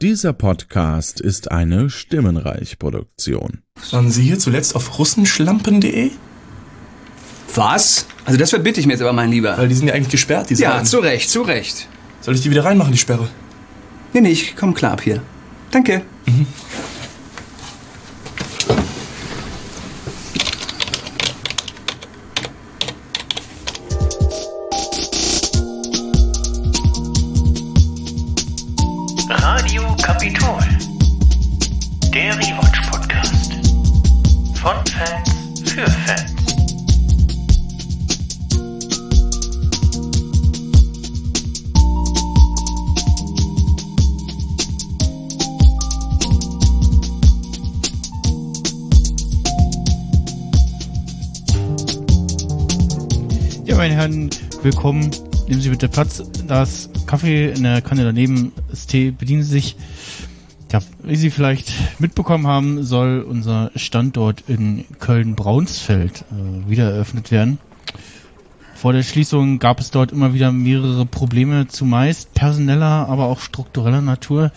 Dieser Podcast ist eine Stimmenreich-Produktion. Waren Sie hier zuletzt auf russenschlampen.de? Was? Also das verbitte ich mir jetzt aber, mein Lieber. Weil die sind ja eigentlich gesperrt, die ja, Seiten. zu Recht, zu Recht. Soll ich die wieder reinmachen, die Sperre? Nee, nee, ich komm klar ab hier. Danke. Radio willkommen. Nehmen Sie bitte Platz. Das Kaffee in der Kanne daneben, das Tee, bedienen Sie sich. Ja, wie Sie vielleicht mitbekommen haben, soll unser Standort in Köln-Braunsfeld äh, wieder eröffnet werden. Vor der Schließung gab es dort immer wieder mehrere Probleme, zumeist personeller, aber auch struktureller Natur.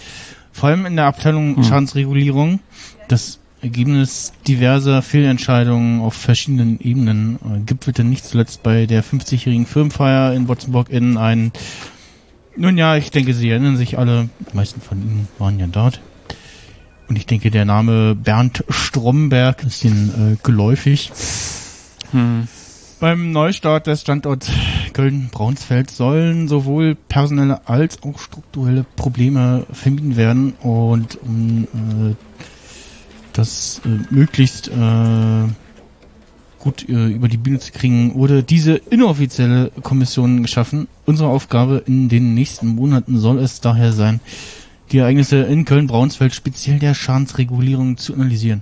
Vor allem in der Abteilung Schadensregulierung. Das Ergebnis diverser Fehlentscheidungen auf verschiedenen Ebenen äh, gipfelte nicht zuletzt bei der 50-jährigen Firmenfeier in Botzenburg in ein nun ja, ich denke, Sie erinnern sich alle, die meisten von Ihnen waren ja dort. Und ich denke, der Name Bernd Stromberg ist Ihnen äh, geläufig. Beim Neustart des Standorts Köln-Braunsfeld sollen sowohl personelle als auch strukturelle Probleme vermieden werden und um äh, das äh, möglichst äh, gut äh, über die Bühne zu kriegen, wurde diese inoffizielle Kommission geschaffen. Unsere Aufgabe in den nächsten Monaten soll es daher sein, die Ereignisse in Köln-Braunsfeld speziell der Schadensregulierung zu analysieren.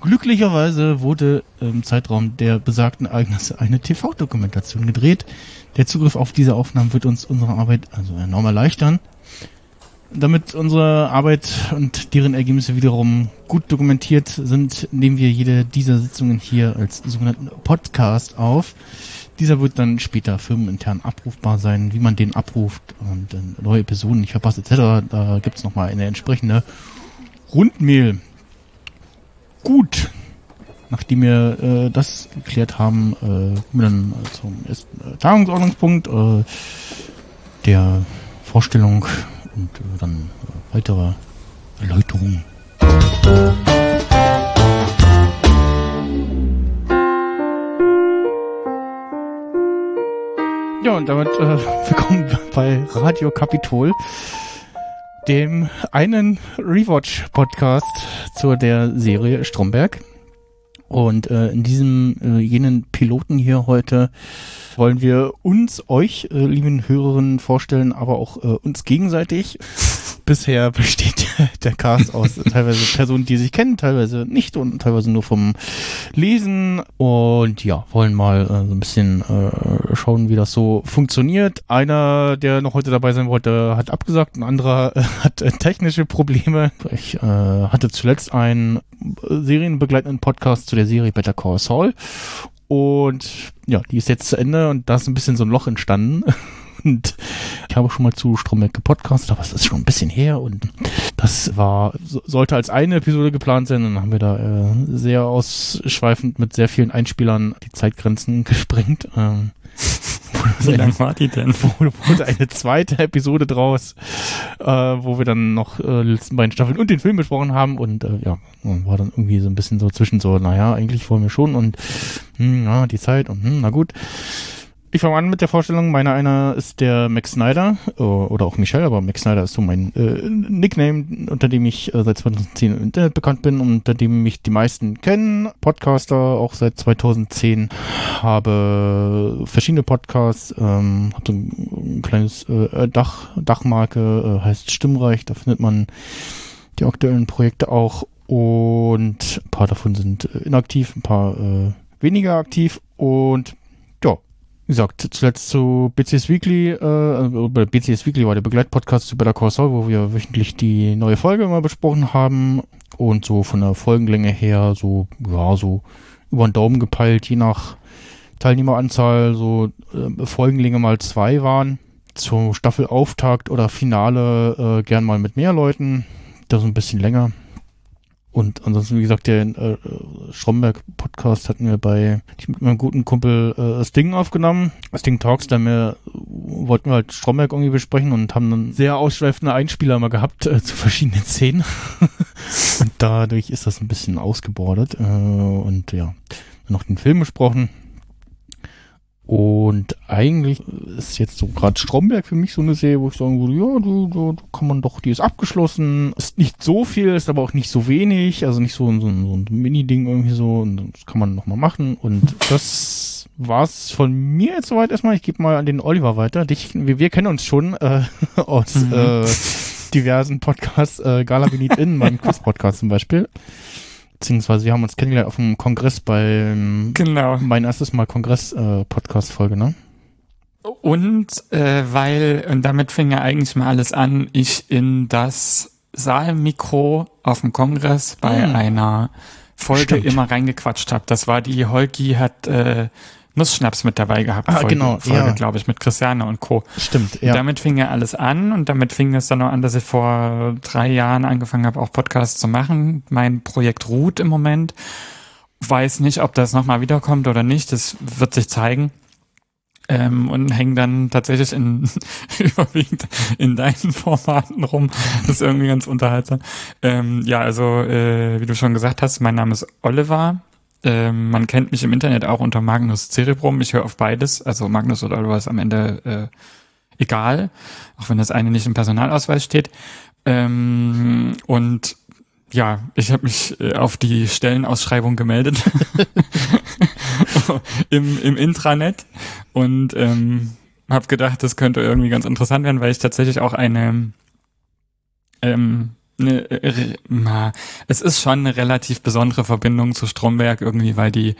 Glücklicherweise wurde im Zeitraum der besagten Ereignisse eine TV-Dokumentation gedreht. Der Zugriff auf diese Aufnahmen wird uns unsere Arbeit also enorm erleichtern. Damit unsere Arbeit und deren Ergebnisse wiederum gut dokumentiert sind, nehmen wir jede dieser Sitzungen hier als sogenannten Podcast auf. Dieser wird dann später firmenintern abrufbar sein, wie man den abruft und neue Personen nicht verpasst etc. Da gibt's noch nochmal eine entsprechende Rundmail. Gut. Nachdem wir äh, das geklärt haben, äh, kommen wir dann zum ersten äh, Tagungsordnungspunkt äh, der Vorstellung und dann weitere Erläuterungen. Ja, und damit äh, willkommen bei Radio Kapitol, dem einen Rewatch-Podcast zu der Serie Stromberg. Und äh, in diesem äh, jenen Piloten hier heute wollen wir uns, euch, äh, lieben Hörerinnen, vorstellen, aber auch äh, uns gegenseitig. Bisher besteht der Cast aus teilweise Personen, die sich kennen, teilweise nicht und teilweise nur vom Lesen. Und ja, wollen mal äh, so ein bisschen äh, schauen, wie das so funktioniert. Einer, der noch heute dabei sein wollte, hat abgesagt, ein anderer äh, hat äh, technische Probleme. Ich äh, hatte zuletzt einen serienbegleitenden Podcast zu der Serie Better Call Saul. Und ja, die ist jetzt zu Ende und da ist ein bisschen so ein Loch entstanden. Und ich habe schon mal zu Stromberg gepodcastet, aber es ist schon ein bisschen her und das war, so- sollte als eine Episode geplant sein. Dann haben wir da äh, sehr ausschweifend mit sehr vielen Einspielern die Zeitgrenzen gesprengt. Ähm, Wie lang war die denn? wurde, wurde eine zweite Episode draus, äh, wo wir dann noch äh, die letzten beiden Staffeln und den Film besprochen haben und äh, ja, war dann irgendwie so ein bisschen so zwischen so, naja, eigentlich wollen wir schon und hm, ja, die Zeit und hm, na gut. Ich fange an mit der Vorstellung. Meiner einer ist der Max Snyder äh, oder auch Michelle, aber Max Snyder ist so mein äh, Nickname, unter dem ich äh, seit 2010 im Internet bekannt bin und unter dem mich die meisten kennen. Podcaster auch seit 2010 habe verschiedene Podcasts, ähm, habe so ein, ein kleines äh, Dach, Dachmarke, äh, heißt Stimmreich, da findet man die aktuellen Projekte auch und ein paar davon sind äh, inaktiv, ein paar äh, weniger aktiv und gesagt, zuletzt zu BCS Weekly, äh, BCS Weekly war der Begleitpodcast zu Better Call Saul, wo wir wöchentlich die neue Folge immer besprochen haben und so von der Folgenlänge her so, ja, so über den Daumen gepeilt, je nach Teilnehmeranzahl so äh, Folgenlänge mal zwei waren. zur Staffelauftakt oder Finale äh, gern mal mit mehr Leuten. Das ein bisschen länger. Und ansonsten, wie gesagt, der äh, Stromberg-Podcast hatten wir bei mit meinem guten Kumpel äh, Sting aufgenommen. Sting Talks, da wir, wollten wir halt Stromberg irgendwie besprechen und haben dann sehr ausschweifende Einspieler mal gehabt äh, zu verschiedenen Szenen. und dadurch ist das ein bisschen ausgebordet. Äh, und ja, noch den Film besprochen. Und eigentlich ist jetzt so gerade Stromberg für mich so eine Serie, wo ich sagen würde, ja, du, du, kann man doch, die ist abgeschlossen. Ist nicht so viel, ist aber auch nicht so wenig, also nicht so, so, so ein Mini-Ding irgendwie so. Und das kann man nochmal machen. Und das war's von mir jetzt soweit erstmal. Ich gebe mal an den Oliver weiter. Dich, wir, wir kennen uns schon äh, aus mhm. äh, diversen Podcasts, äh, Gala Benit In, meinem Quiz-Podcast zum Beispiel beziehungsweise wir haben uns kennengelernt auf dem Kongress beim genau. mein erstes Mal Kongress-Podcast-Folge, äh, ne? Und äh, weil, und damit fing ja eigentlich mal alles an, ich in das Saalmikro auf dem Kongress bei hm. einer Folge Stimmt. immer reingequatscht habe. Das war die Holgi hat äh, Nussschnaps mit dabei gehabt. Ah, Folge, genau, Folge, ja. glaube ich, mit Christiane und Co. Stimmt, ja. Und damit fing ja alles an und damit fing es dann auch an, dass ich vor drei Jahren angefangen habe, auch Podcasts zu machen. Mein Projekt ruht im Moment. Weiß nicht, ob das nochmal wiederkommt oder nicht. Das wird sich zeigen. Ähm, und hängen dann tatsächlich in überwiegend in deinen Formaten rum. Das ist irgendwie ganz unterhaltsam. Ähm, ja, also äh, wie du schon gesagt hast, mein Name ist Oliver. Ähm, man kennt mich im Internet auch unter Magnus Cerebrum. Ich höre auf beides. Also Magnus oder Oliver ist am Ende äh, egal, auch wenn das eine nicht im Personalausweis steht. Ähm, und ja, ich habe mich äh, auf die Stellenausschreibung gemeldet im, im Intranet und ähm, habe gedacht, das könnte irgendwie ganz interessant werden, weil ich tatsächlich auch eine ähm, eine, äh, es ist schon eine relativ besondere Verbindung zu Stromberg irgendwie, weil die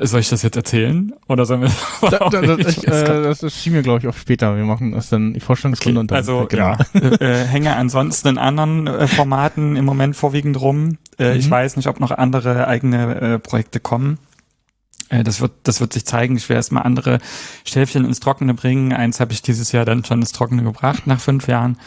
soll ich das jetzt erzählen? Oder sollen wir das da, da, das, ich, äh, das, schieben wir, glaube ich, auf später. Wir machen das dann die Vorstellungsrunde okay, und dann. Also, genau. ja, äh, hänge ansonsten in anderen äh, Formaten im Moment vorwiegend rum. Äh, mhm. Ich weiß nicht, ob noch andere eigene äh, Projekte kommen. Äh, das wird, das wird sich zeigen. Ich werde erstmal andere Stäbchen ins Trockene bringen. Eins habe ich dieses Jahr dann schon ins Trockene gebracht nach fünf Jahren.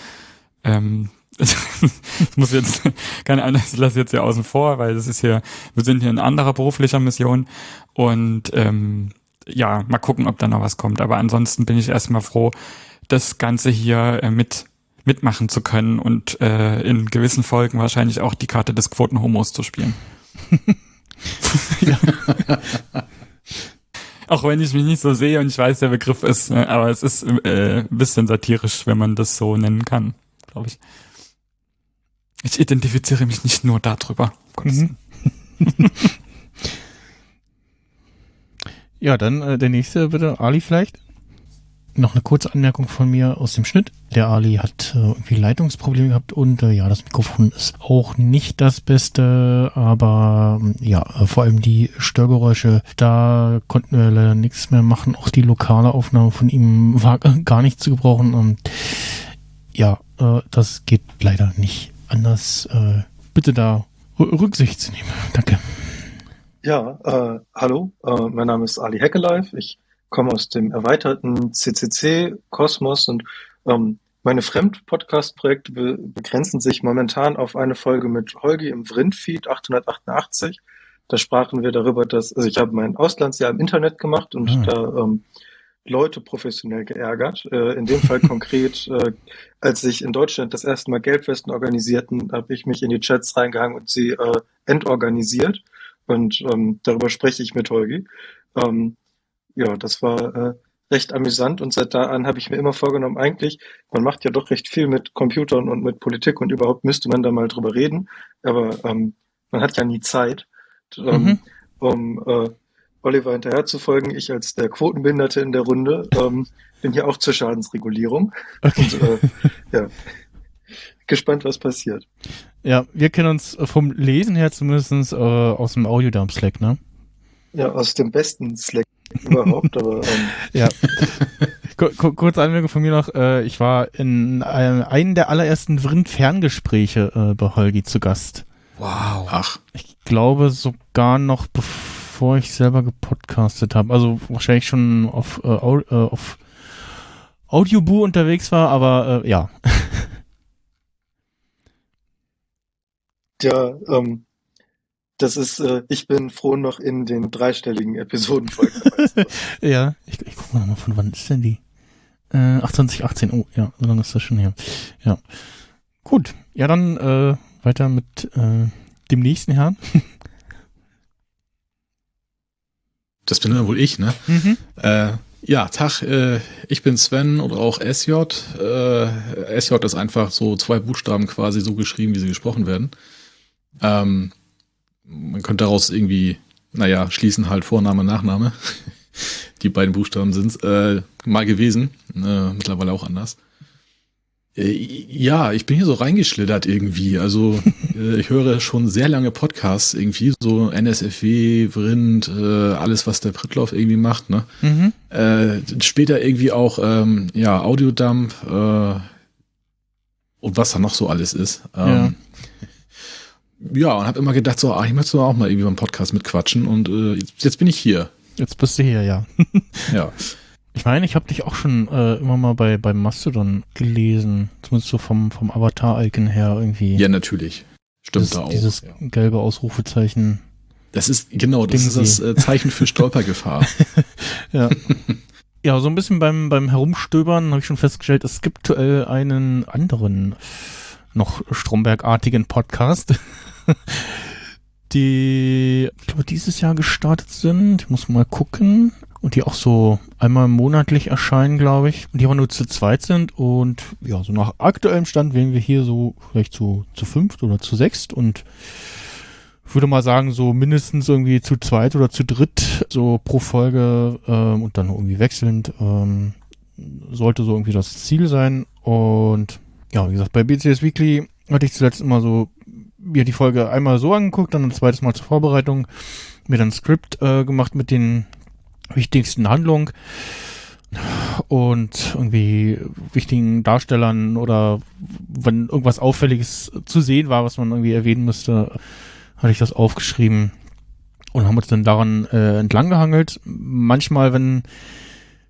Ähm, ich muss jetzt, keine Ahnung, ich lasse jetzt ja außen vor, weil das ist hier, wir sind hier in anderer beruflicher Mission und ähm, ja, mal gucken, ob da noch was kommt. Aber ansonsten bin ich erstmal froh, das Ganze hier äh, mit mitmachen zu können und äh, in gewissen Folgen wahrscheinlich auch die Karte des Quotenhomos zu spielen. auch wenn ich mich nicht so sehe und ich weiß, der Begriff ist, äh, aber es ist äh, ein bisschen satirisch, wenn man das so nennen kann, glaube ich. Ich identifiziere mich nicht nur darüber. Mhm. ja, dann äh, der nächste bitte, Ali vielleicht. Noch eine kurze Anmerkung von mir aus dem Schnitt. Der Ali hat äh, irgendwie Leitungsprobleme gehabt und äh, ja, das Mikrofon ist auch nicht das Beste, aber ähm, ja, äh, vor allem die Störgeräusche, da konnten wir leider nichts mehr machen. Auch die lokale Aufnahme von ihm war gar nicht zu gebrauchen und ja, äh, das geht leider nicht anders äh, bitte da Rücksicht zu nehmen. Danke. Ja, äh, hallo, äh, mein Name ist Ali Heckelife. Ich komme aus dem erweiterten CCC-Kosmos und ähm, meine Fremd-Podcast-Projekte be begrenzen sich momentan auf eine Folge mit Holgi im Vrindfeed 888. Da sprachen wir darüber, dass, also ich habe mein Auslandsjahr im Internet gemacht und ah. da ähm, Leute professionell geärgert. Äh, in dem Fall konkret, äh, als sich in Deutschland das erste Mal Gelbwesten organisierten, habe ich mich in die Chats reingehangen und sie äh, entorganisiert. Und ähm, darüber spreche ich mit Holgi. Ähm, ja, das war recht amüsant und seit da an habe ich mir immer vorgenommen, eigentlich, man macht ja doch recht viel mit Computern und mit Politik und überhaupt müsste man da mal drüber reden, aber ähm, man hat ja nie Zeit, ähm, mhm. um äh, Oliver hinterher zu folgen. Ich als der Quotenbehinderte in der Runde ähm, bin hier auch zur Schadensregulierung. Okay. Und, äh, ja, gespannt, was passiert. Ja, wir kennen uns vom Lesen her zumindest äh, aus dem Audiodump Slack, ne? Ja, aus dem besten Slack überhaupt, aber ähm, ja. Kurze Anmerkung von mir noch, äh, ich war in einem, einem der allerersten Vrind-Ferngespräche äh, bei Holgi zu Gast. Wow. Ach. Ich glaube sogar noch bevor bevor ich selber gepodcastet habe. Also wahrscheinlich schon auf, äh, äh, auf Audioboo unterwegs war, aber äh, ja. Ja, ähm, das ist, äh, ich bin froh noch in den dreistelligen Episodenfolgen ja, ich, ich guck mal nochmal, von wann ist denn die? Äh, ach, 2018, oh, ja, so lange ist das schon her. Ja. Gut, ja, dann äh, weiter mit äh, dem nächsten Herrn. Das bin dann wohl ich, ne? Mhm. Äh, ja, Tag, äh, ich bin Sven oder auch SJ. Äh, SJ ist einfach so zwei Buchstaben quasi so geschrieben, wie sie gesprochen werden. Ähm, man könnte daraus irgendwie, naja, schließen halt Vorname, Nachname. Die beiden Buchstaben sind äh, mal gewesen, äh, mittlerweile auch anders. Äh, ja, ich bin hier so reingeschlittert irgendwie. Also äh, ich höre schon sehr lange Podcasts irgendwie, so NSFW, Vrind, äh, alles, was der Prittlauf irgendwie macht. Ne? Mhm. Äh, später irgendwie auch ähm, ja Audiodump äh, und was da noch so alles ist. Ähm, ja. und habe immer gedacht, so, ah, ich möchte auch mal irgendwie beim Podcast mitquatschen und äh, jetzt, jetzt bin ich hier. Jetzt bist du hier, ja. Ja. Ich meine, ich habe dich auch schon äh, immer mal bei, bei Mastodon gelesen. Zumindest so vom, vom Avatar-Icon her irgendwie. Ja, natürlich. Stimmt dieses, da auch. Dieses ja. gelbe Ausrufezeichen. Das ist, genau, das Ding ist das äh, Zeichen für Stolpergefahr. Ja. ja, so ein bisschen beim, beim Herumstöbern habe ich schon festgestellt, es gibt aktuell einen anderen, noch Stromberg-artigen Podcast, die, ich glaube, dieses Jahr gestartet sind. Ich muss mal gucken. Und die auch so einmal monatlich erscheinen, glaube ich. Und die aber nur zu zweit sind. Und ja, so nach aktuellem Stand wären wir hier so vielleicht zu, zu fünft oder zu sechst. Und ich würde mal sagen, so mindestens irgendwie zu zweit oder zu dritt, so pro Folge ähm, und dann irgendwie wechselnd, ähm, sollte so irgendwie das Ziel sein. Und ja, wie gesagt, bei BCS Weekly hatte ich zuletzt immer so mir die Folge einmal so angeguckt, dann ein zweites Mal zur Vorbereitung, mir dann ein Skript äh, gemacht mit den wichtigsten Handlungen und irgendwie wichtigen Darstellern oder wenn irgendwas Auffälliges zu sehen war, was man irgendwie erwähnen müsste, hatte ich das aufgeschrieben und haben uns dann daran äh, entlang gehangelt. Manchmal, wenn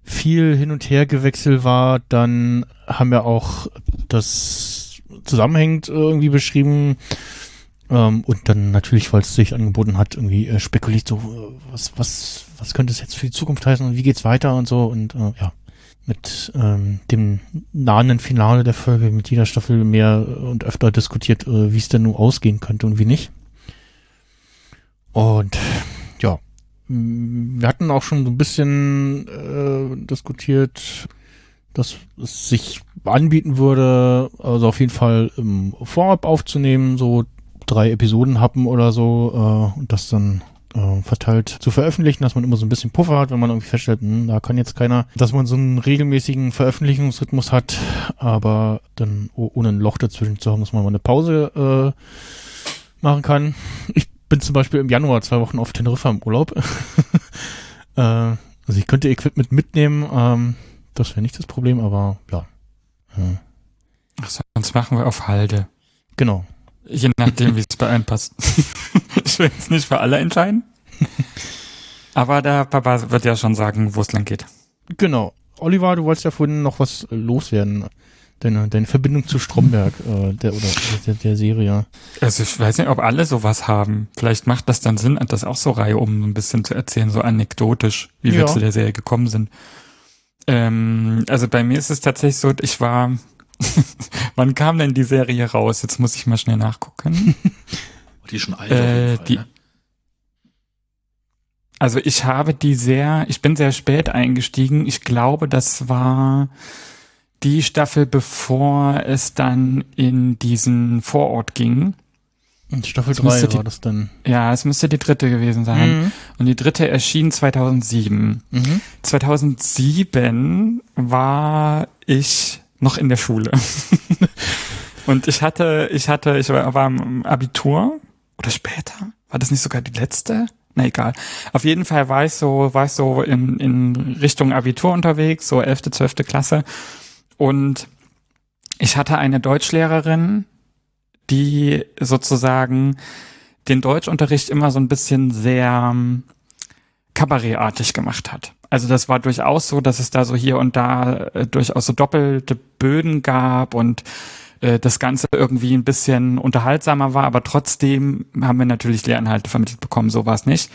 viel hin und her gewechselt war, dann haben wir auch das zusammenhängend irgendwie beschrieben. Ähm, und dann natürlich, weil es sich angeboten hat, irgendwie äh, spekuliert so, äh, was, was, was könnte es jetzt für die Zukunft heißen und wie geht's weiter und so. Und äh, ja, mit ähm, dem nahenden Finale der Folge mit jeder Staffel mehr und öfter diskutiert, äh, wie es denn nun ausgehen könnte und wie nicht. Und ja, wir hatten auch schon so ein bisschen äh, diskutiert, dass es sich anbieten würde, also auf jeden Fall im Vorab aufzunehmen, so drei Episoden haben oder so äh, und das dann äh, verteilt zu veröffentlichen, dass man immer so ein bisschen Puffer hat, wenn man irgendwie feststellt, hm, da kann jetzt keiner, dass man so einen regelmäßigen Veröffentlichungsrhythmus hat, aber dann oh, ohne ein Loch dazwischen zu haben, dass man mal eine Pause äh, machen kann. Ich bin zum Beispiel im Januar zwei Wochen auf Teneriffa im Urlaub. äh, also ich könnte Equipment mitnehmen, ähm, das wäre nicht das Problem, aber ja. ja. Ach, sonst machen wir auf Halde. Genau. Je nachdem, wie es bei einem passt. ich will jetzt nicht für alle entscheiden. Aber der Papa wird ja schon sagen, wo es lang geht. Genau. Oliver, du wolltest ja vorhin noch was loswerden. Deine, deine Verbindung zu Stromberg, äh, der, oder der, der Serie. Also ich weiß nicht, ob alle sowas haben. Vielleicht macht das dann Sinn, das auch so Reihe um ein bisschen zu erzählen, so anekdotisch, wie wir Ja. zu der Serie gekommen sind. Ähm, also bei mir ist es tatsächlich so, ich war, wann kam denn die Serie raus? Jetzt muss ich mal schnell nachgucken. Die ist schon alt Äh, auf jeden Fall, die- ne? Also ich habe die sehr, ich bin sehr spät eingestiegen. Ich glaube, das war die Staffel, bevor es dann in diesen Vorort ging. Und Staffel Das müsste 3 die- war das dann. Ja, es müsste die dritte gewesen sein. Mhm. Und die dritte erschien 2007. Mhm. 2007 war ich noch in der Schule. Und ich hatte, ich hatte, ich war, im Abitur oder später. War das nicht sogar die letzte? Na egal. Auf jeden Fall war ich so, war ich so in, in Richtung Abitur unterwegs, so 11., 12. Klasse. Und ich hatte eine Deutschlehrerin, die sozusagen den Deutschunterricht immer so ein bisschen sehr ähm, kabarettartig gemacht hat. Also das war durchaus so, dass es da so hier und da äh, durchaus so doppelte Böden gab und äh, das Ganze irgendwie ein bisschen unterhaltsamer war, aber trotzdem haben wir natürlich Lehrinhalte vermittelt bekommen, so war es nicht.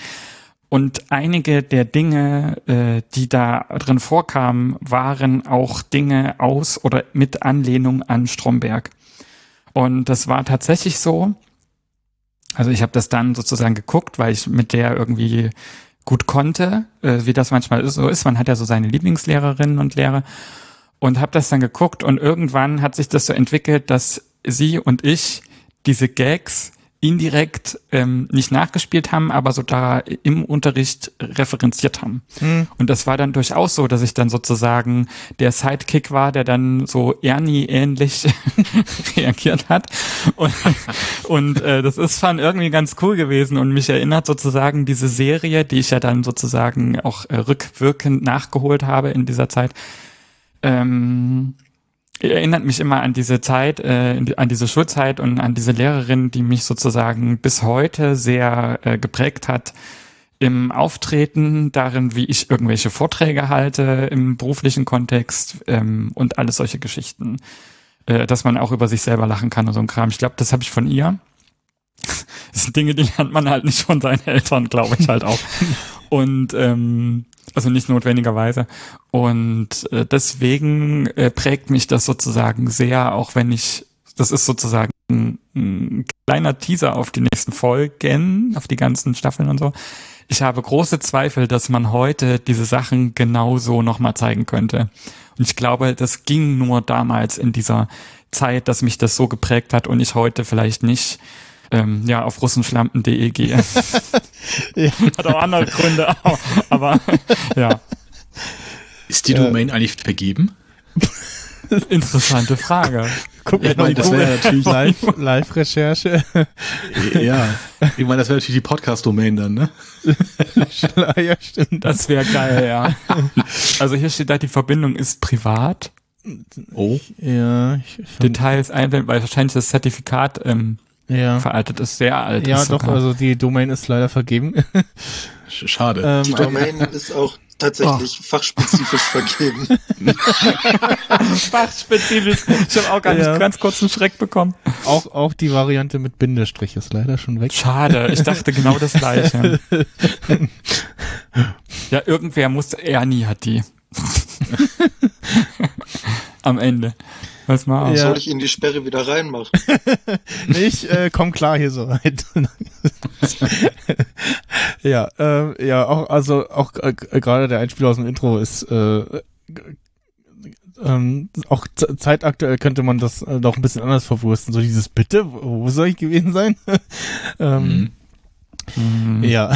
Und einige der Dinge, äh, die da drin vorkamen, waren auch Dinge aus oder mit Anlehnung an Stromberg. Und das war tatsächlich so. Also ich habe das dann sozusagen geguckt, weil ich mit der irgendwie gut konnte, äh, wie das manchmal so ist. Man hat ja so seine Lieblingslehrerinnen und Lehrer und habe das dann geguckt und irgendwann hat sich das so entwickelt, dass sie und ich diese Gags indirekt ähm, nicht nachgespielt haben, aber so da im Unterricht referenziert haben. Hm. Und das war dann durchaus so, dass ich dann sozusagen der Sidekick war, der dann so Ernie ähnlich reagiert hat. Und, und äh, das ist schon irgendwie ganz cool gewesen und mich erinnert sozusagen diese Serie, die ich ja dann sozusagen auch äh, rückwirkend nachgeholt habe in dieser Zeit, ähm, erinnert mich immer an diese Zeit, äh, an diese Schulzeit und an diese Lehrerin, die mich sozusagen bis heute sehr äh, geprägt hat im Auftreten, darin, wie ich irgendwelche Vorträge halte im beruflichen Kontext ähm, und alles solche Geschichten, äh, dass man auch über sich selber lachen kann und so ein Kram. Ich glaube, das habe ich von ihr. Das sind Dinge, die lernt man halt nicht von seinen Eltern, glaube ich halt auch. Und ähm, also nicht notwendigerweise. Und äh, deswegen äh, prägt mich das sozusagen sehr, auch wenn ich, das ist sozusagen ein, ein kleiner Teaser auf die nächsten Folgen, auf die ganzen Staffeln und so. Ich habe große Zweifel, dass man heute diese Sachen genauso nochmal zeigen könnte. Und ich glaube, das ging nur damals in dieser Zeit, dass mich das so geprägt hat und ich heute vielleicht nicht ähm, ja, auf russenschlampen.de gehe. Ja. Hat auch andere Gründe, aber, aber ja, Ist die Ja. Domain eigentlich vergeben? interessante Frage. Guck Ich meine, das wäre natürlich Live- Live-Recherche. Ja, ich meine, das wäre natürlich die Podcast-Domain dann, ne? ja, stimmt. Das wäre geil, ja. Also hier steht da, die Verbindung ist privat. Oh. Ja, ich, Details einblenden, weil wahrscheinlich das Zertifikat ähm, ja. veraltet ist, sehr alt Ja, doch, sogar. also die Domain ist leider vergeben. Sch- Schade. ähm, Die Domain ist auch tatsächlich fachspezifisch vergeben. fachspezifisch. Ich habe auch gar Ja. nicht ganz kurz einen Schreck bekommen. auch, auch die Variante mit Bindestrich ist leider schon weg. Schade, ich dachte genau das gleiche. Ja, irgendwer muss, Ernie hat die. Am Ende. Was mal. Ja. Soll ich Ihnen die Sperre wieder reinmachen? Ich äh, komm klar hier so weit. ja, ähm, ja, auch also auch äh, gerade der Einspieler aus dem Intro ist äh, ähm, auch zeitaktuell könnte man das äh, doch ein bisschen anders verwursten. So dieses Bitte, wo soll ich gewesen sein? ähm, Mhm. Ja.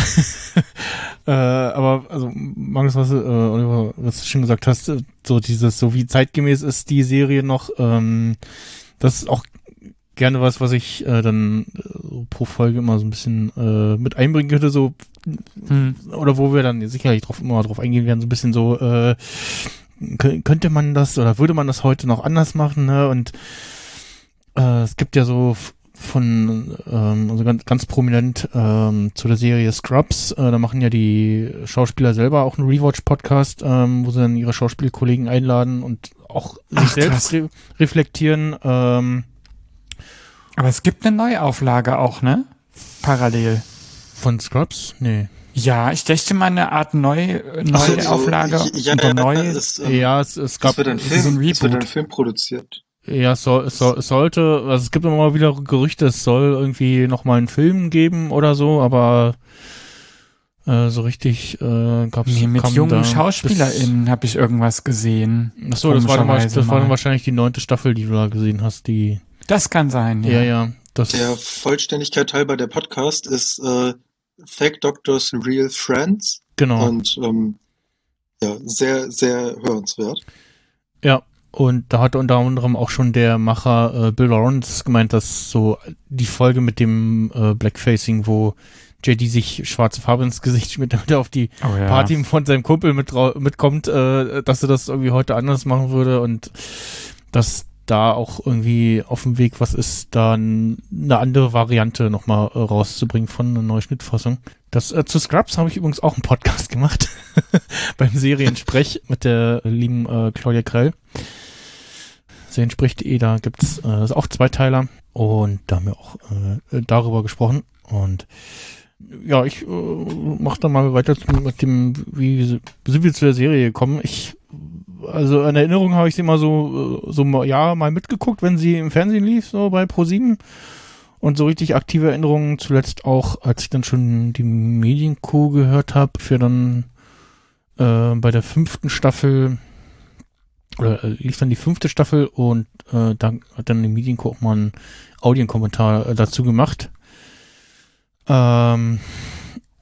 Äh, aber also Magnus, was, du, äh, Oliver, was du schon gesagt hast, äh, so dieses, so wie zeitgemäß ist die Serie noch, ähm, das ist auch gerne was, was ich äh, dann äh, so pro Folge immer so ein bisschen äh, mit einbringen könnte, so Hm. oder wo wir dann sicherlich drauf immer drauf eingehen werden, so ein bisschen so, äh, kö- könnte man das oder würde man das heute noch anders machen, ne? Und äh, es gibt ja so von, ähm, also ganz, ganz prominent ähm, zu der Serie Scrubs, äh, da machen ja die Schauspieler selber auch einen Rewatch-Podcast, ähm, wo sie dann ihre Schauspielkollegen einladen und auch sich Ach, selbst krass. re reflektieren. Ähm, Aber es gibt eine Neuauflage auch, ne? Parallel. von Scrubs? Nee. Ja, ich dachte mal eine Art Neu Ach so, Neuauflage so, ja, oder ja, neu. es, ähm, ja, es, es gab es wird ein Film, ein es wird ein Reboot. Film produziert. Ja, es, soll, es, soll, es sollte, also es gibt immer mal wieder Gerüchte, es soll irgendwie nochmal einen Film geben oder so, aber äh, so richtig äh, gab's Nee, mit jungen SchauspielerInnen habe ich irgendwas gesehen. Bis, achso, das war, dann, mal- das war dann wahrscheinlich die neunte Staffel, die du da gesehen hast, die. Das kann sein, ja. Ja, ja. Das, Der Vollständigkeit halber der Podcast ist äh, Fake Doctors Real Friends genau. und ähm, ja, sehr, sehr hörenswert. Ja, und da hat unter anderem auch schon der Macher äh, Bill Lawrence gemeint, dass so die Folge mit dem äh, Blackfacing, wo JD sich schwarze Farbe ins Gesicht schmiert, damit er auf die Oh, ja. Party von seinem Kumpel mit, mitkommt, äh, dass er das irgendwie heute anders machen würde und dass da auch irgendwie auf dem Weg was ist, da eine andere Variante nochmal äh, rauszubringen von einer neuen Schnittfassung. Das äh, zu Scrubs habe ich übrigens auch einen Podcast gemacht beim Seriensprech mit der lieben äh, Claudia Krell. Seriensprech.de, da gibt's äh, das ist auch Zweiteiler und da haben wir auch äh, darüber gesprochen und ja, ich äh, mach dann mal weiter mit dem, wie sind wir zu der Serie gekommen. Ich, also in Erinnerung habe ich sie mal so, äh, so ja, mal mitgeguckt, wenn sie im Fernsehen lief, so bei Pro7. Und so richtig aktive Erinnerungen zuletzt auch, als ich dann schon die Medienco gehört habe, für dann äh, bei der fünften Staffel, oder äh, lief dann die fünfte Staffel und äh, dann hat dann die Medienco auch mal einen Audienkommentar äh, dazu gemacht. Ähm,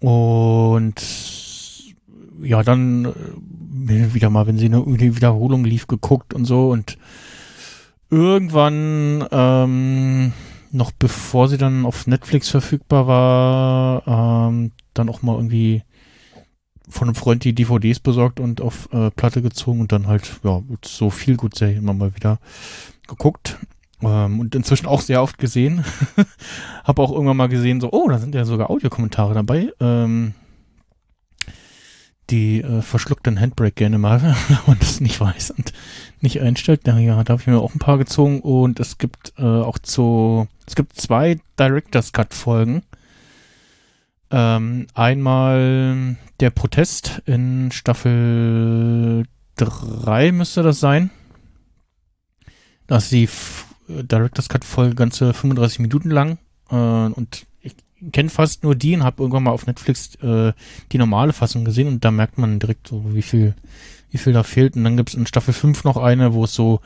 und ja, dann äh, wieder mal, wenn sie eine Wiederholung lief, geguckt und so und irgendwann ähm, noch bevor sie dann auf Netflix verfügbar war, ähm, dann auch mal irgendwie von einem Freund die DVDs besorgt und auf äh, Platte gezogen und dann halt, ja, so viel gut Serien immer mal wieder geguckt. Ähm, und inzwischen auch sehr oft gesehen. Hab auch irgendwann mal gesehen, so, oh, da sind ja sogar Audiokommentare dabei. Ähm, die äh, verschluckt den Handbrake gerne mal, wenn man das nicht weiß und nicht einstellt. Na ja, da habe ich mir auch ein paar gezogen und es gibt äh, auch so, es gibt zwei Director's Cut Folgen. Ähm, einmal der Protest in Staffel 3 müsste das sein. Das ist die F Director's Cut Folge ganze 35 Minuten lang äh, und kenne fast nur die und habe irgendwann mal auf Netflix äh, die normale Fassung gesehen und da merkt man direkt so, wie viel, wie viel da fehlt. Und dann gibt's in Staffel 5 noch eine, wo es so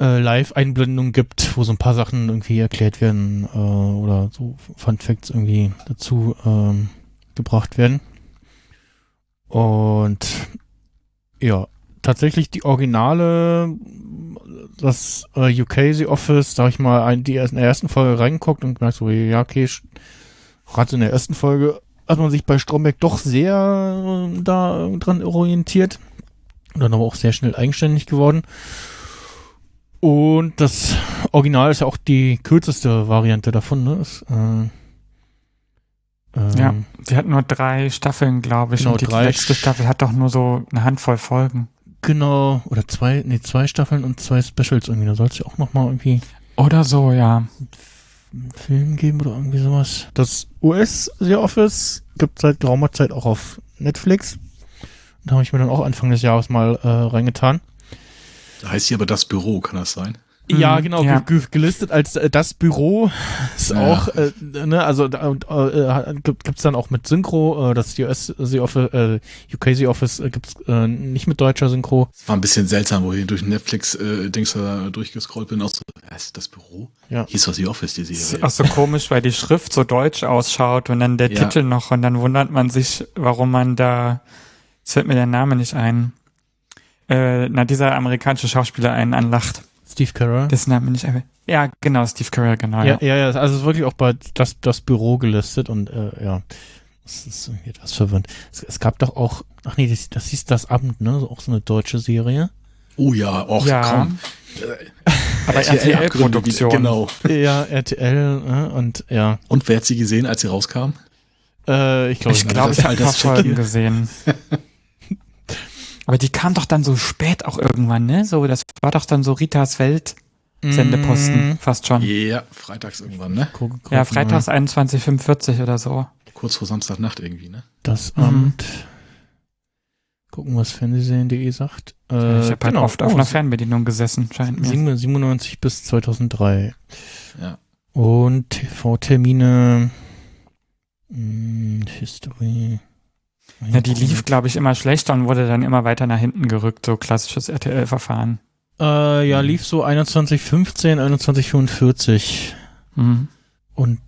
äh, Live-Einblendungen gibt, wo so ein paar Sachen irgendwie erklärt werden äh, oder so Fun Facts irgendwie dazu ähm, gebracht werden. Und ja, tatsächlich die Originale, das äh, UK The Office, da habe ich mal ein, die in der ersten Folge reingeguckt und gemerkt so, ja, okay, gerade in der ersten Folge hat man sich bei Stromberg doch sehr äh, da dran orientiert und dann aber auch sehr schnell eigenständig geworden. Und das Original ist ja auch die kürzeste Variante davon, ne? Das, äh, ja, sie hat nur drei Staffeln, glaube ich. Genau, und die drei letzte Staffel hat doch nur so eine Handvoll Folgen. Genau, oder zwei, nee, zwei Staffeln und zwei Specials irgendwie. Da soll es ja auch nochmal irgendwie Oder so, ja. Film geben oder irgendwie sowas. Das US The Office gibt seit geraumer Zeit auch auf Netflix. Da habe ich mir dann auch Anfang des Jahres mal äh, reingetan. Da heißt sie aber das Büro, kann das sein? Ja, Mhm, genau, ja. ge- gelistet als äh, das Büro ist Ja. auch, äh, ne, also da äh, gibt, gibt's dann auch mit Synchro, äh, das US The Office, äh, UK The Office äh, gibt's äh, nicht mit deutscher Synchro. War ein bisschen seltsam, wo ich durch Netflix-Dings da durchgescrollt bin. Auch so, ist das Büro? Ja. Hier ist doch die Office, die Ist Serie. auch so komisch, weil die Schrift so deutsch ausschaut und dann der Ja. Titel noch und dann wundert man sich, warum man da, jetzt fällt mir der Name nicht ein, äh, na, dieser amerikanische Schauspieler einen anlacht. Steve Carell. Das Name nicht einfach. Ja, genau, Steve Carell, genau. Ja, Ja. ja, also es ist wirklich auch bei das, das Büro gelistet und äh, ja, das ist irgendwie etwas verwirrend. Es, es gab doch auch, ach nee, das, das hieß das Abend, ne? So, auch so eine deutsche Serie. Oh ja, och, Ja. komm. Aber RTL-Produktion. Genau. Ja, RTL äh, und ja, Und wer hat sie gesehen, als sie rauskam? äh, ich glaube, Ich glaube, ich habe ein paar Folgen gesehen. Aber die kam doch dann so spät auch irgendwann, ne? So, das war doch dann so Ritas Welt Sendeposten, Mm. fast schon. Ja, freitags irgendwann, ne? Guck- guck Ja, freitags 21.45 oder so. Kurz vor Samstagnacht irgendwie, ne? Das Mhm. Amt. Gucken, was Fernsehen.de sagt. Äh, ich habe halt oft auf oh, einer Fernbedienung gesessen, scheint mir. 97 bis 2003. Ja. Und TV-Termine. Hm, History. Ja, die lief, glaube ich, immer schlechter und wurde dann immer weiter nach hinten gerückt, so klassisches RTL-Verfahren. Äh, ja, lief so 2115, 2145 Mhm. und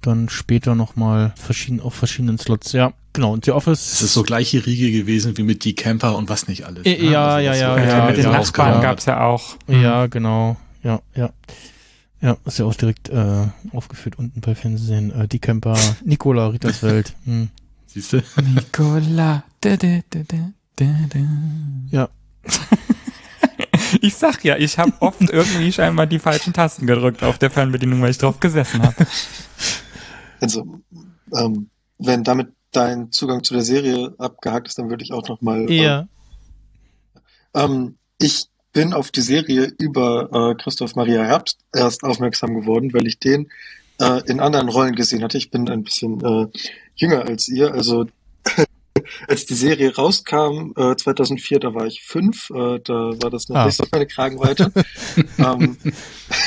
dann später nochmal verschieden, auf verschiedenen Slots. Ja, genau. Und The Office. Es ist so gleiche Riege gewesen wie mit die Camper und was nicht alles. Äh, ne? ja, Also ja, ja, so Ja, ja, mit den Nachbarn genau. gab's ja auch. Ja, genau. Ja, ja. Ja, ist ja auch direkt äh, aufgeführt unten bei Fernsehen. Äh, die Camper, Nicola Ritterswelt. Hm. Siehst du? Nicola. Da, da, da, da, da, da. Ja. Ich sag ja, ich habe oft irgendwie scheinbar die falschen Tasten gedrückt auf der Fernbedienung, weil ich drauf gesessen habe. Also, ähm, wenn damit dein Zugang zu der Serie abgehakt ist, dann würde ich auch noch mal. Ja. Ähm, ich bin auf die Serie über äh, Christoph Maria Herbst erst aufmerksam geworden, weil ich den äh, in anderen Rollen gesehen hatte. Ich bin ein bisschen äh, jünger als ihr, also als die Serie rauskam, äh, 2004, da war ich fünf, äh, da war das noch Ah. nicht so meine Kragenweite. ähm,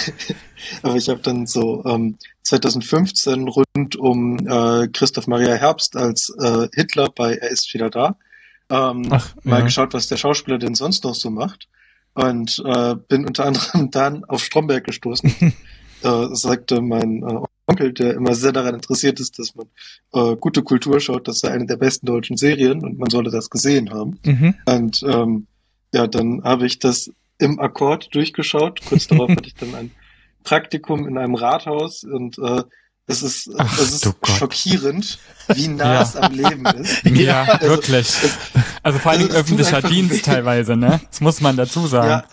aber ich habe dann so ähm, 2015 rund um äh, Christoph Maria Herbst als äh, Hitler bei Er ist wieder da ähm, Ach, mal ja. geschaut, was der Schauspieler denn sonst noch so macht. Und äh, bin unter anderem dann auf Stromberg gestoßen. Äh, sagte mein äh, Onkel, der immer sehr daran interessiert ist, dass man äh, gute Kultur schaut, das sei eine der besten deutschen Serien und man solle das gesehen haben. Mhm. Und ähm, ja, dann habe ich das im Akkord durchgeschaut. Kurz darauf hatte ich dann ein Praktikum in einem Rathaus und äh, es ist, Ach, es ist schockierend, wie nah Ja. es am Leben ist. Ja, Also, wirklich. Also vor allem also es öffentlicher Dienst weh. teilweise, ne? Das muss man dazu sagen. Ja,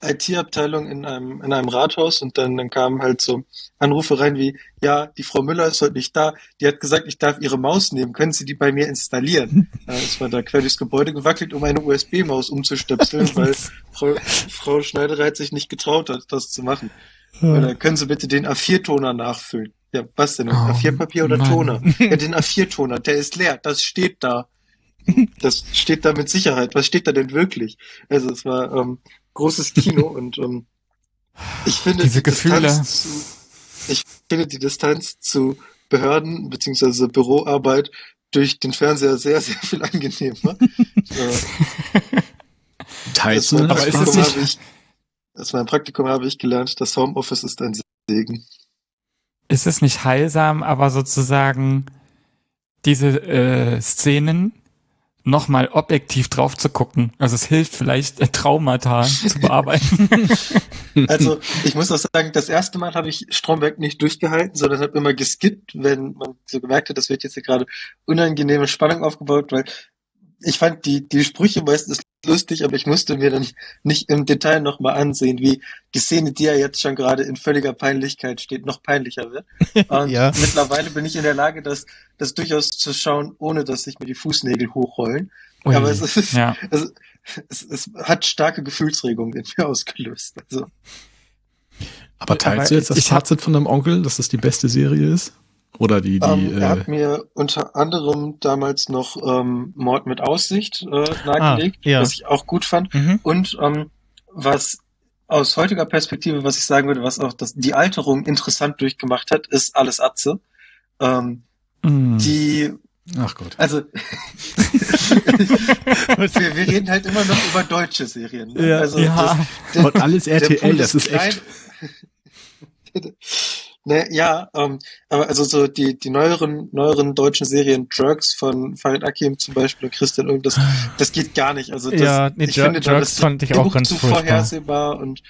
IT-Abteilung in einem, in einem Rathaus und dann, dann kamen halt so Anrufe rein wie, ja, die Frau Müller ist heute nicht da, die hat gesagt, ich darf ihre Maus nehmen, können Sie die bei mir installieren? äh, es war da quer durchs Gebäude gewackelt, um eine USB-Maus umzustöpseln, weil Frau, Frau Schneider hat sich nicht getraut hat, das zu machen. Oder können Sie bitte den A4-Toner nachfüllen? Ja, was denn? Oh, A4-Papier oder Mann. Toner? Ja, den A4-Toner, der ist leer, das steht da. Das steht da mit Sicherheit. Was steht da denn wirklich? Also es war ähm, großes Kino und ähm, ich finde Diese die Gefühle. Distanz zu, ich finde die Distanz zu Behörden beziehungsweise Büroarbeit durch den Fernseher sehr, sehr viel angenehmer. äh, Teils das, mein Aber ist es Praktikum nicht- habe ich, das mein Praktikum habe ich gelernt, das Homeoffice ist ein Segen. Ist es nicht heilsam, aber sozusagen diese äh, Szenen nochmal objektiv drauf zu gucken? Also es hilft vielleicht, Traumata zu bearbeiten. Also ich muss auch sagen, das erste Mal habe ich Stromberg nicht durchgehalten, sondern habe immer geskippt, wenn man so gemerkt hat, das wird jetzt hier gerade unangenehme Spannung aufgebaut, weil ich fand die, die Sprüche meistens lustig, aber ich musste mir dann nicht im Detail nochmal ansehen, wie die Szene, die ja jetzt schon gerade in völliger Peinlichkeit steht, noch peinlicher wird. Und Ja. mittlerweile bin ich in der Lage, das, das durchaus zu schauen, ohne dass sich mir die Fußnägel hochrollen. Ui, aber es ist, ja. es, es, es hat starke Gefühlsregungen in mir ausgelöst. Also, Aber teilst Aber du jetzt das Fazit von deinem Onkel, dass das die beste Serie ist? Oder die, die, ähm, er äh, hat mir unter anderem damals noch ähm, Mord mit Aussicht äh, nahegelegt, Ah, ja. was ich auch gut fand. Mhm. Und ähm, was aus heutiger Perspektive, was ich sagen würde, was auch das, die Alterung interessant durchgemacht hat, ist alles Atze. Ähm, Mm. die, ach Gott. also wir, wir reden halt immer noch über deutsche Serien. Ne? Ja. also ja. das, Und alles RTL, das ist echt. ne, ja, ähm, aber also so die, die neueren, neueren deutschen Serien, Drugs von Farid Akim zum Beispiel und Christian Irgend, das, das geht gar nicht. Also das, Ja, nee, ich Jer- finde, Jerks ist fand ich auch ganz zu furchtbar. vorhersehbar und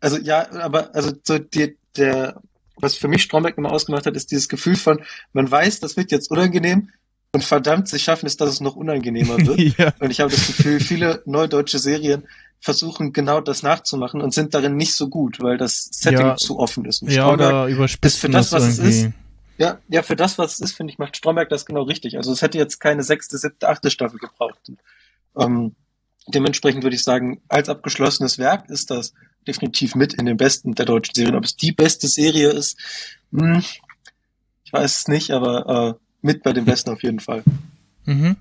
also ja, aber also so die, der, was für mich Stromberg immer ausgemacht hat, ist dieses Gefühl von, man weiß, das wird jetzt unangenehm und verdammt, sie schaffen es, dass es noch unangenehmer wird. ja. Und ich habe das Gefühl, viele neudeutsche Serien versuchen genau das nachzumachen und sind darin nicht so gut, weil das Setting Ja. zu offen ist. Und ja, Stromberg, oder überspitzen das, was es irgendwie. ja, ja, für das, was es ist, finde ich, macht Stromberg das genau richtig. Also es hätte jetzt keine sechste, siebte, achte Staffel gebraucht. Ähm, dementsprechend würde ich sagen, als abgeschlossenes Werk ist das definitiv mit in den besten der deutschen Serien. Ob es die beste Serie ist, hm, ich weiß es nicht, aber äh, mit bei den besten auf jeden Fall. Mhm.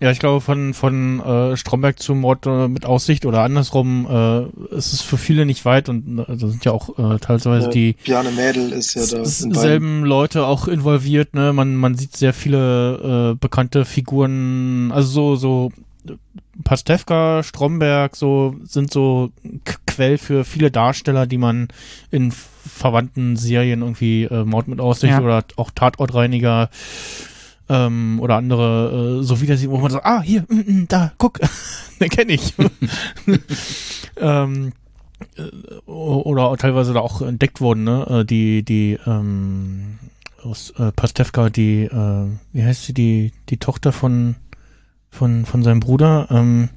Ja, ich glaube, von, von äh, Stromberg zu Mord äh, mit Aussicht oder andersrum äh, ist es für viele nicht weit und äh, da sind ja auch äh, teilweise Äh, die Bjarne Mädel ist ja da. selben Leute auch involviert, ne? Man, man sieht sehr viele äh, bekannte Figuren, also so, so Pastewka, Stromberg, so sind so K Quell für viele Darsteller, die man in verwandten Serien irgendwie äh, Mord mit Aussicht Ja. oder auch Tatortreiniger ähm, oder andere äh, so wieder sieht, wo man sagt, ah, hier, mm, mm, da, guck, den kenne ich. ähm, äh, oder teilweise da auch entdeckt wurden, ne? Äh, Die, die, ähm, aus äh, Pastewka, die, äh, wie heißt sie, die, die Tochter von, von, von seinem Bruder, ähm,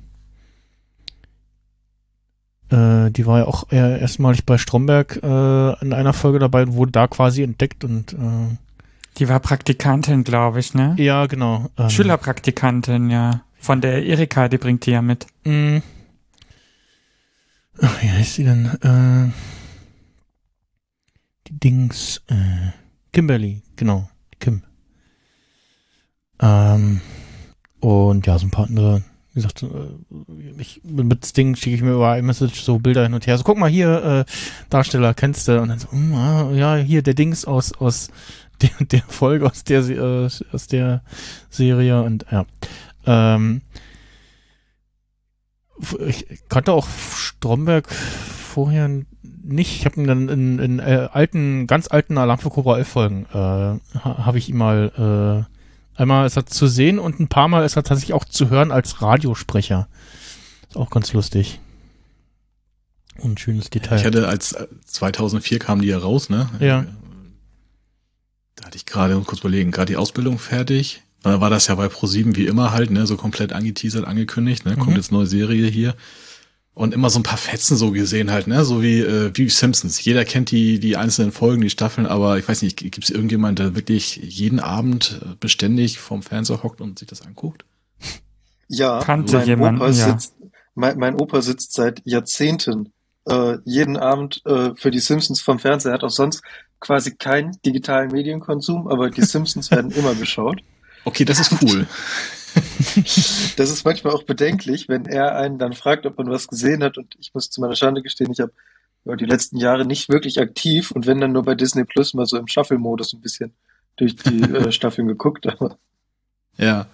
äh, die war ja auch eher erstmalig bei Stromberg äh, in einer Folge dabei und wurde da quasi entdeckt und äh, Die war Praktikantin, glaube ich, ne? Ja, genau. Ähm, Schülerpraktikantin, ja. Von der Erika, die bringt die ja mit. mh. Ach, wie heißt sie denn? Äh, die Dings, äh, Kimberly, genau, Kim. Ähm, und ja, so ein paar andere, wie gesagt, äh, ich, mit Sting schicke ich mir über iMessage so Bilder hin und her. So, guck mal hier, äh, Darsteller, kennst du? Und dann so, hm, ah, ja, hier, der Dings aus, aus der, der Folge, aus der, äh, aus der Serie und ja. Ähm, ich kannte auch Stromberg vorher nicht. Ich habe ihn dann in, in äh, alten, ganz alten Alarm für Cobra 11 Folgen, äh, ha, habe ich ihn mal, äh, einmal ist er zu sehen und ein paar Mal ist er tatsächlich auch zu hören als Radiosprecher. Ist auch ganz lustig. Und ein schönes Detail. Ich hatte als äh, 2004 kamen die ja raus, ne? Ja. Da hatte ich gerade, kurz überlegen, gerade die Ausbildung fertig. Dann war das ja bei Pro7 wie immer halt, ne, so komplett angeteasert, angekündigt, ne, kommt Mhm. jetzt neue Serie hier. Und immer so ein paar Fetzen so gesehen halt, ne, so wie, äh, wie Simpsons. Jeder kennt die, die einzelnen Folgen, die Staffeln, aber ich weiß nicht, gibt es irgendjemand, der wirklich jeden Abend äh, beständig vorm Fernseher hockt und sich das anguckt? Ja, Kannte mein jemanden, Opa ja. sitzt, mein, mein Opa sitzt seit Jahrzehnten äh, jeden Abend äh, für die Simpsons vom Fernseher. Er hat auch sonst quasi keinen digitalen Medienkonsum, aber die Simpsons werden immer geschaut. Okay, das ist cool. Das ist manchmal auch bedenklich, wenn er einen dann fragt, ob man was gesehen hat. Und ich muss zu meiner Schande gestehen, ich habe ja, die letzten Jahre nicht wirklich aktiv und wenn dann nur bei Disney Plus mal so im Shuffle-Modus ein bisschen durch die äh, Staffeln geguckt. Aber Ja.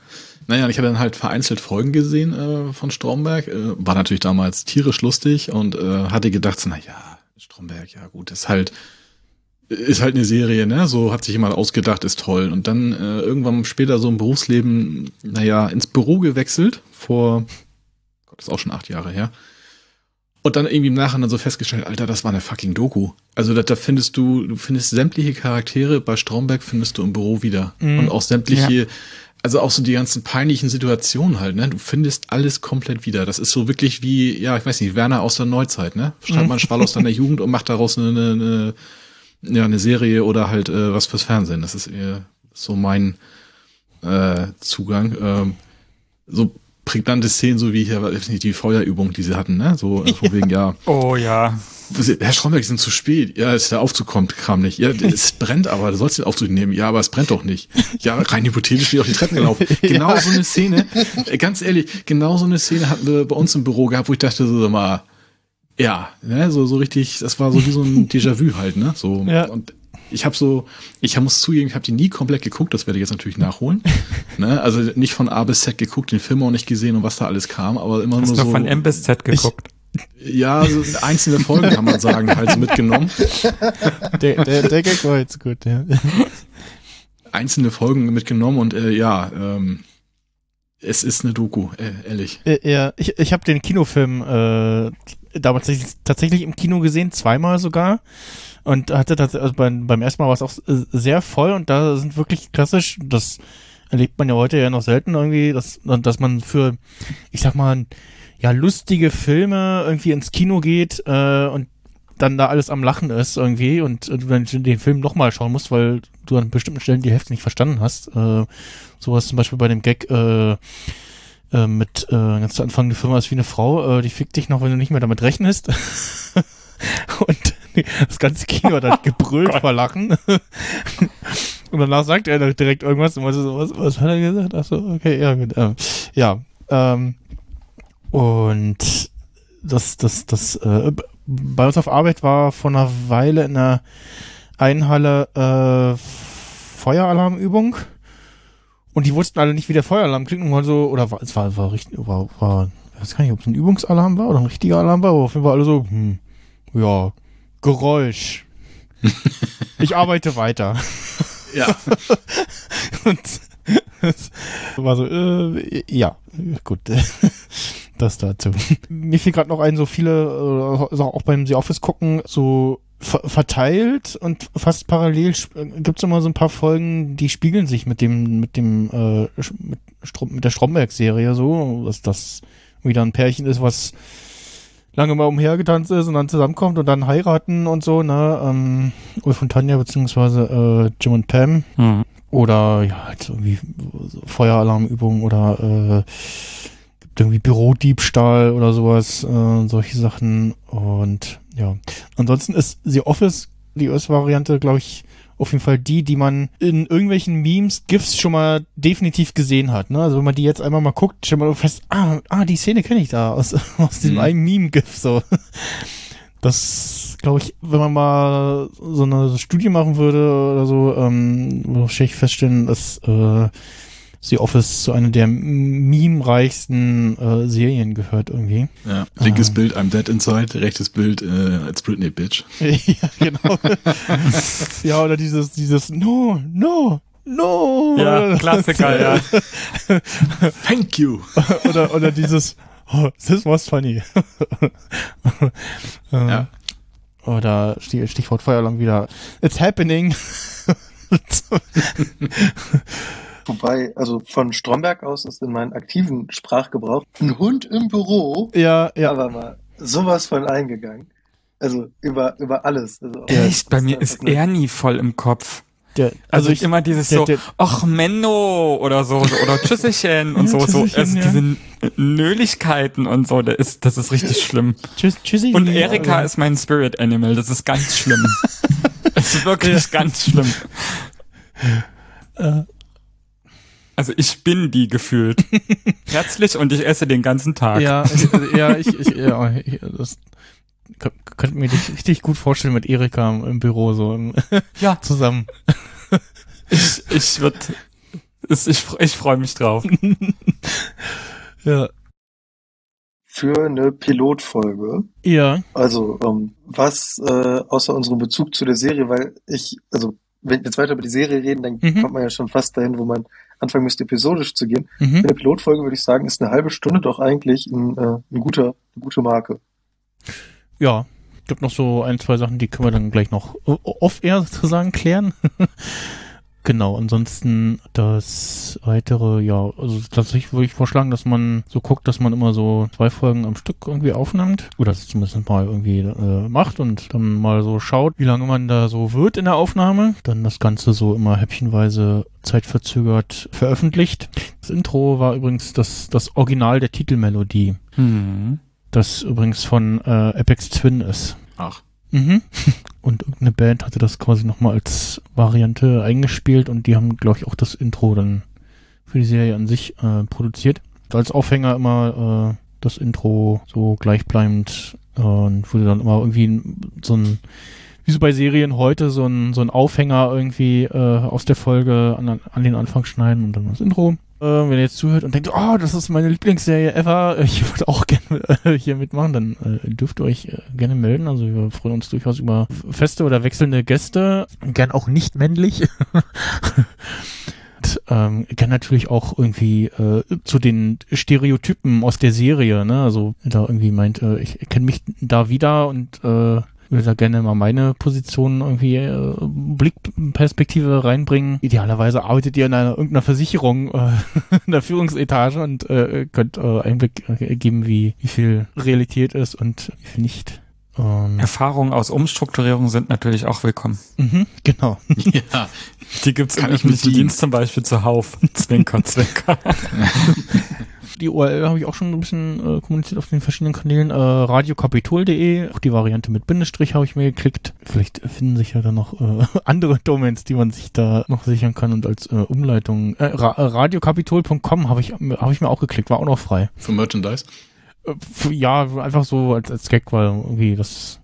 Naja, und ich habe dann halt vereinzelt Folgen gesehen äh, von Stromberg. Äh, war natürlich damals tierisch lustig und äh, hatte gedacht, so, na ja, Stromberg, ja gut, ist halt ist halt eine Serie, ne? So hat sich jemand ausgedacht, ist toll. Und dann äh, irgendwann später so im Berufsleben, naja, ins Büro gewechselt, vor, Gott, ist auch schon acht Jahre her. Und dann irgendwie im Nachhinein so festgestellt, Alter, das war eine fucking Doku. Also da, da findest du, du findest sämtliche Charaktere bei Stromberg findest du im Büro wieder. Mhm. Und auch sämtliche, also auch so die ganzen peinlichen Situationen halt, ne? Du findest alles komplett wieder. Das ist so wirklich wie, ja, ich weiß nicht, Werner aus der Neuzeit, ne? Schreibt man Schwall aus deiner Jugend und macht daraus eine, eine, eine, ja, eine Serie oder halt äh, was fürs Fernsehen. Das ist eher so mein äh, Zugang. Ähm, so prägnante Szenen, so wie hier, weiß nicht, die Feuerübung, die sie hatten, ne? So äh, von wegen, ja, Oh ja. Herr Stromberg, Sie sind zu spät. Ja, ist der Aufzug kommt, kam nicht. Ja, es brennt aber, du sollst den Aufzug nehmen. Ja, aber es brennt doch nicht. Ja, rein hypothetisch ich auf die Treppen gelaufen. Genau so eine Szene, äh, ganz ehrlich, genau so eine Szene hatten wir bei uns im Büro gehabt, wo ich dachte so sag mal, ja, ne, so, so richtig, das war so wie so ein Déjà-vu halt, ne? So, Ja. und ich habe so, ich muss zugeben, ich habe die nie komplett geguckt, das werde ich jetzt natürlich nachholen. ne? Also nicht von A bis Z geguckt, den Film auch nicht gesehen und was da alles kam, aber immer Hast nur so. von M bis Z geguckt? Ja, so einzelne Folgen kann man sagen, halt mitgenommen. Der, der, der Gag war jetzt gut, ja. Einzelne Folgen mitgenommen und äh, ja, ähm, es ist eine Doku, äh, ehrlich. Äh, ja, ich, ich habe den Kinofilm äh, damals tatsächlich- tatsächlich im Kino gesehen, zweimal sogar. Und hatte das, also beim, beim ersten Mal war es auch äh, sehr voll und da sind wirklich klassisch, das erlebt man ja heute ja noch selten irgendwie, dass, dass man für, ich sag mal, ja, lustige Filme irgendwie ins Kino geht äh, und dann da alles am Lachen ist irgendwie und, und du dann den Film nochmal schauen musst, weil du an bestimmten Stellen die Hälfte nicht verstanden hast. Äh, sowas zum Beispiel bei dem Gag, äh, äh, mit äh, ganz zu Anfang, die Firma ist wie eine Frau, äh, die fickt dich noch, wenn du nicht mehr damit rechnest. und das ganze Kino hat halt gebrüllt vor Lachen. und danach sagt er dann direkt irgendwas und so, was, was hat er gesagt? Ach so, okay, ja, gut. Ähm, ja, ähm, und das, das, das, äh, bei uns auf Arbeit war vor einer Weile in einer Einhalle äh, Feueralarmübung. Und die wussten alle nicht, wie der Feueralarm klingt und waren so, oder war, es war, war richtig, war, war, ich weiß gar nicht, ob es ein Übungsalarm war oder ein richtiger Alarm war, aber auf jeden Fall alle so, hm, ja, Geräusch. ich arbeite weiter. Ja. Und es war so, äh, ja, gut. Das dazu. Mir fiel gerade noch ein, so viele, äh, auch beim The Office gucken, so ver verteilt und fast parallel gibt es immer so ein paar Folgen, die spiegeln sich mit dem, mit dem, äh, mit, Strom mit der Stromberg-Serie so, dass das wieder ein Pärchen ist, was lange mal umhergetanzt ist und dann zusammenkommt und dann heiraten und so, ne, ähm, Ulf und Tanja beziehungsweise äh, Jim und Pam, Hm. oder ja, halt irgendwie so Feueralarmübungen oder äh, irgendwie Bürodiebstahl oder sowas, äh, solche Sachen. Und ja, ansonsten ist The Office, die US-Variante, glaube ich, auf jeden Fall die, die man in irgendwelchen Memes, GIFs schon mal definitiv gesehen hat. Ne? Also wenn man die jetzt einmal mal guckt, stellt man fest, ah, ah die Szene kenne ich da aus, aus diesem Mhm. einen Meme-GIF. So. Das glaube ich, wenn man mal so eine Studie machen würde oder so, ähm, würde ich feststellen, dass äh, The Office zu einer der meme-reichsten äh, Serien gehört irgendwie. Ja. Linkes Ah. Bild, I'm dead inside, rechtes Bild, äh, it's Britney, bitch. ja, genau. ja, oder dieses, dieses No, no, no. Ja, Klassiker, ja. Thank you. oder, oder dieses oh, This was funny. Ähm, Ja. Oder Stich- Stichwort Feuerlang wieder. It's happening. Wobei, also von Stromberg aus ist in meinem aktiven Sprachgebrauch ein Hund im Büro, ja, ja. aber mal sowas von eingegangen. Also über, über alles. Also Echt, bei mir ist er nie voll im Kopf. Der, Also, also ich, immer dieses der- so, der- ach Menno oder so, so oder Tschüsselchen und Ja, so, so. Also ja. diese Nöligkeiten und so, das ist, das ist richtig schlimm. tschüss, tschüssi. Und Erika ja. ist mein Spirit Animal, das ist ganz schlimm. Es ist wirklich ganz schlimm. Äh, Also ich bin die gefühlt. Herzlich und ich esse den ganzen Tag. Ja, ich, ja, ich, ich, ja, ich das kö- könnte mir dich richtig gut vorstellen mit Erika im, im Büro so im, Ja. zusammen. Ich, ich würd, es- ich, ich freue mich drauf. Ja. Für eine Pilotfolge. Ja. Also, ähm, was äh, außer unserem Bezug zu der Serie, weil ich, also wenn wir jetzt weiter über die Serie reden, dann Mhm. kommt man ja schon fast dahin, wo man anfangen müsste, episodisch zu gehen. Mhm. Für eine Pilotfolge würde ich sagen, ist eine halbe Stunde doch eigentlich ein, äh, ein guter, eine gute Marke. Ja. Gibt noch so ein, zwei Sachen, die können wir dann gleich noch off-air sozusagen klären. genau, ansonsten das weitere, ja, also tatsächlich würde ich vorschlagen, dass man so guckt, dass man immer so zwei Folgen am Stück irgendwie aufnimmt. Oder das zumindest mal irgendwie äh, macht und dann mal so schaut, wie lange man da so wird in der Aufnahme. Dann das Ganze so immer häppchenweise zeitverzögert veröffentlicht. Das Intro war übrigens das, das Original der Titelmelodie Hm. das übrigens von äh, Apex Twin ist. Ach. Mhm. Und irgendeine Band hatte das quasi nochmal als Variante eingespielt und die haben, glaube ich, auch das Intro dann für die Serie an sich äh, produziert. Als Aufhänger immer äh, das Intro so gleichbleibend äh, und wurde dann immer irgendwie so ein, wie so bei Serien heute, so ein, so ein Aufhänger irgendwie äh, aus der Folge an, an den Anfang schneiden und dann das Intro. Äh, wenn ihr jetzt zuhört und denkt, oh, das ist meine Lieblingsserie ever, ich würde auch gerne äh, hier mitmachen, dann äh, dürft ihr euch äh, gerne melden. Also wir freuen uns durchaus über feste oder wechselnde Gäste, gern auch nicht männlich. Ähm, gern natürlich auch irgendwie äh, zu den Stereotypen aus der Serie, ne? Also da irgendwie meint, äh, ich kenne mich da wieder und äh, würde da gerne mal meine Position irgendwie äh, Blickperspektive reinbringen. Idealerweise arbeitet ihr in einer irgendeiner Versicherung äh, in der Führungsetage und äh, könnt äh, Einblick äh, geben, wie, wie viel Realität ist und wie viel nicht. Ähm, Erfahrungen aus Umstrukturierung sind natürlich auch willkommen. mhm, genau. Ja. Die gibt's im Kann ich öffentlichen bedienen. Dienst zum Beispiel zuhauf. Zwinker, zwinker. Die URL habe ich auch schon ein bisschen äh, kommuniziert auf den verschiedenen Kanälen. Äh, radiokapitol.de, auch die Variante mit Bindestrich habe ich mir geklickt. Vielleicht finden sich ja dann noch äh, andere Domains, die man sich da noch sichern kann und als äh, Umleitung. Äh, ra äh, radiokapitol.com habe ich, habe ich mir auch geklickt, war auch noch frei. Für Merchandise. Äh, ja, einfach so als, als Gag, weil irgendwie das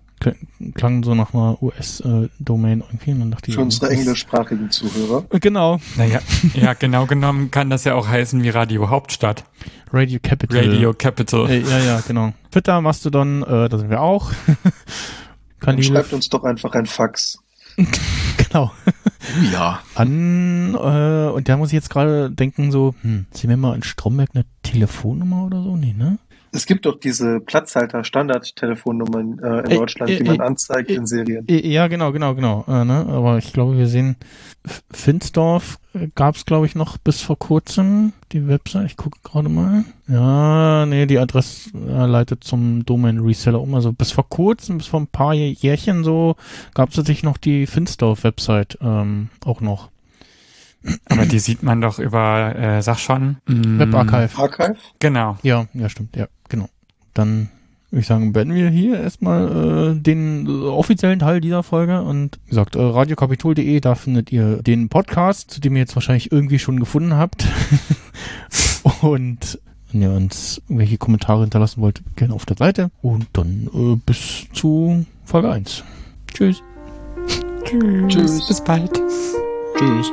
klang so nach einer US-Domain irgendwie. Und dann dachte ich, Für unsere englischsprachigen Zuhörer. Äh, Genau, Naja, ja, genau genommen kann das ja auch heißen wie Radio Hauptstadt. Radio Capital. Radio Capital. Äh, ja, ja, genau. Twitter, Mastodon, äh, da sind wir auch. Kanäle. schreibt uns doch einfach ein Fax. Genau. Oh ja. An, äh, und da muss ich jetzt gerade denken, so, hm, sehen wir mal in Stromberg eine Telefonnummer oder so? Nee, ne? Es gibt doch diese Platzhalter-Standard-Telefonnummern äh, in Äh, Deutschland, äh, die man äh, anzeigt äh, in Serien. Äh, Ja, genau, genau, genau. Äh, ne? Aber ich glaube, wir sehen, Finsdorf gab es, glaube ich, noch bis vor kurzem die Website. Ich gucke gerade mal. Ja, nee, die Adresse leitet zum Domain-Reseller um. Also bis vor kurzem, bis vor ein paar Jährchen so, gab es tatsächlich noch die Finsdorf-Website ähm, auch noch. Aber die sieht man doch über, äh, sag schon. mm, Webarchive. Archive? Genau. Ja, ja, stimmt, ja, genau. Dann würde ich sagen, beenden wir hier erstmal äh, den äh, offiziellen Teil dieser Folge und wie gesagt, äh, radiokapitol.de, da findet ihr den Podcast, zu dem ihr jetzt wahrscheinlich irgendwie schon gefunden habt. und wenn ihr uns irgendwelche Kommentare hinterlassen wollt, gerne auf der Seite. Und dann äh, bis zu Folge 1. Tschüss. Tschüss. Tschüss. Bis bald. Tschüss.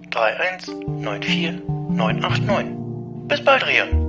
31 94 989. Bis bald, Rian.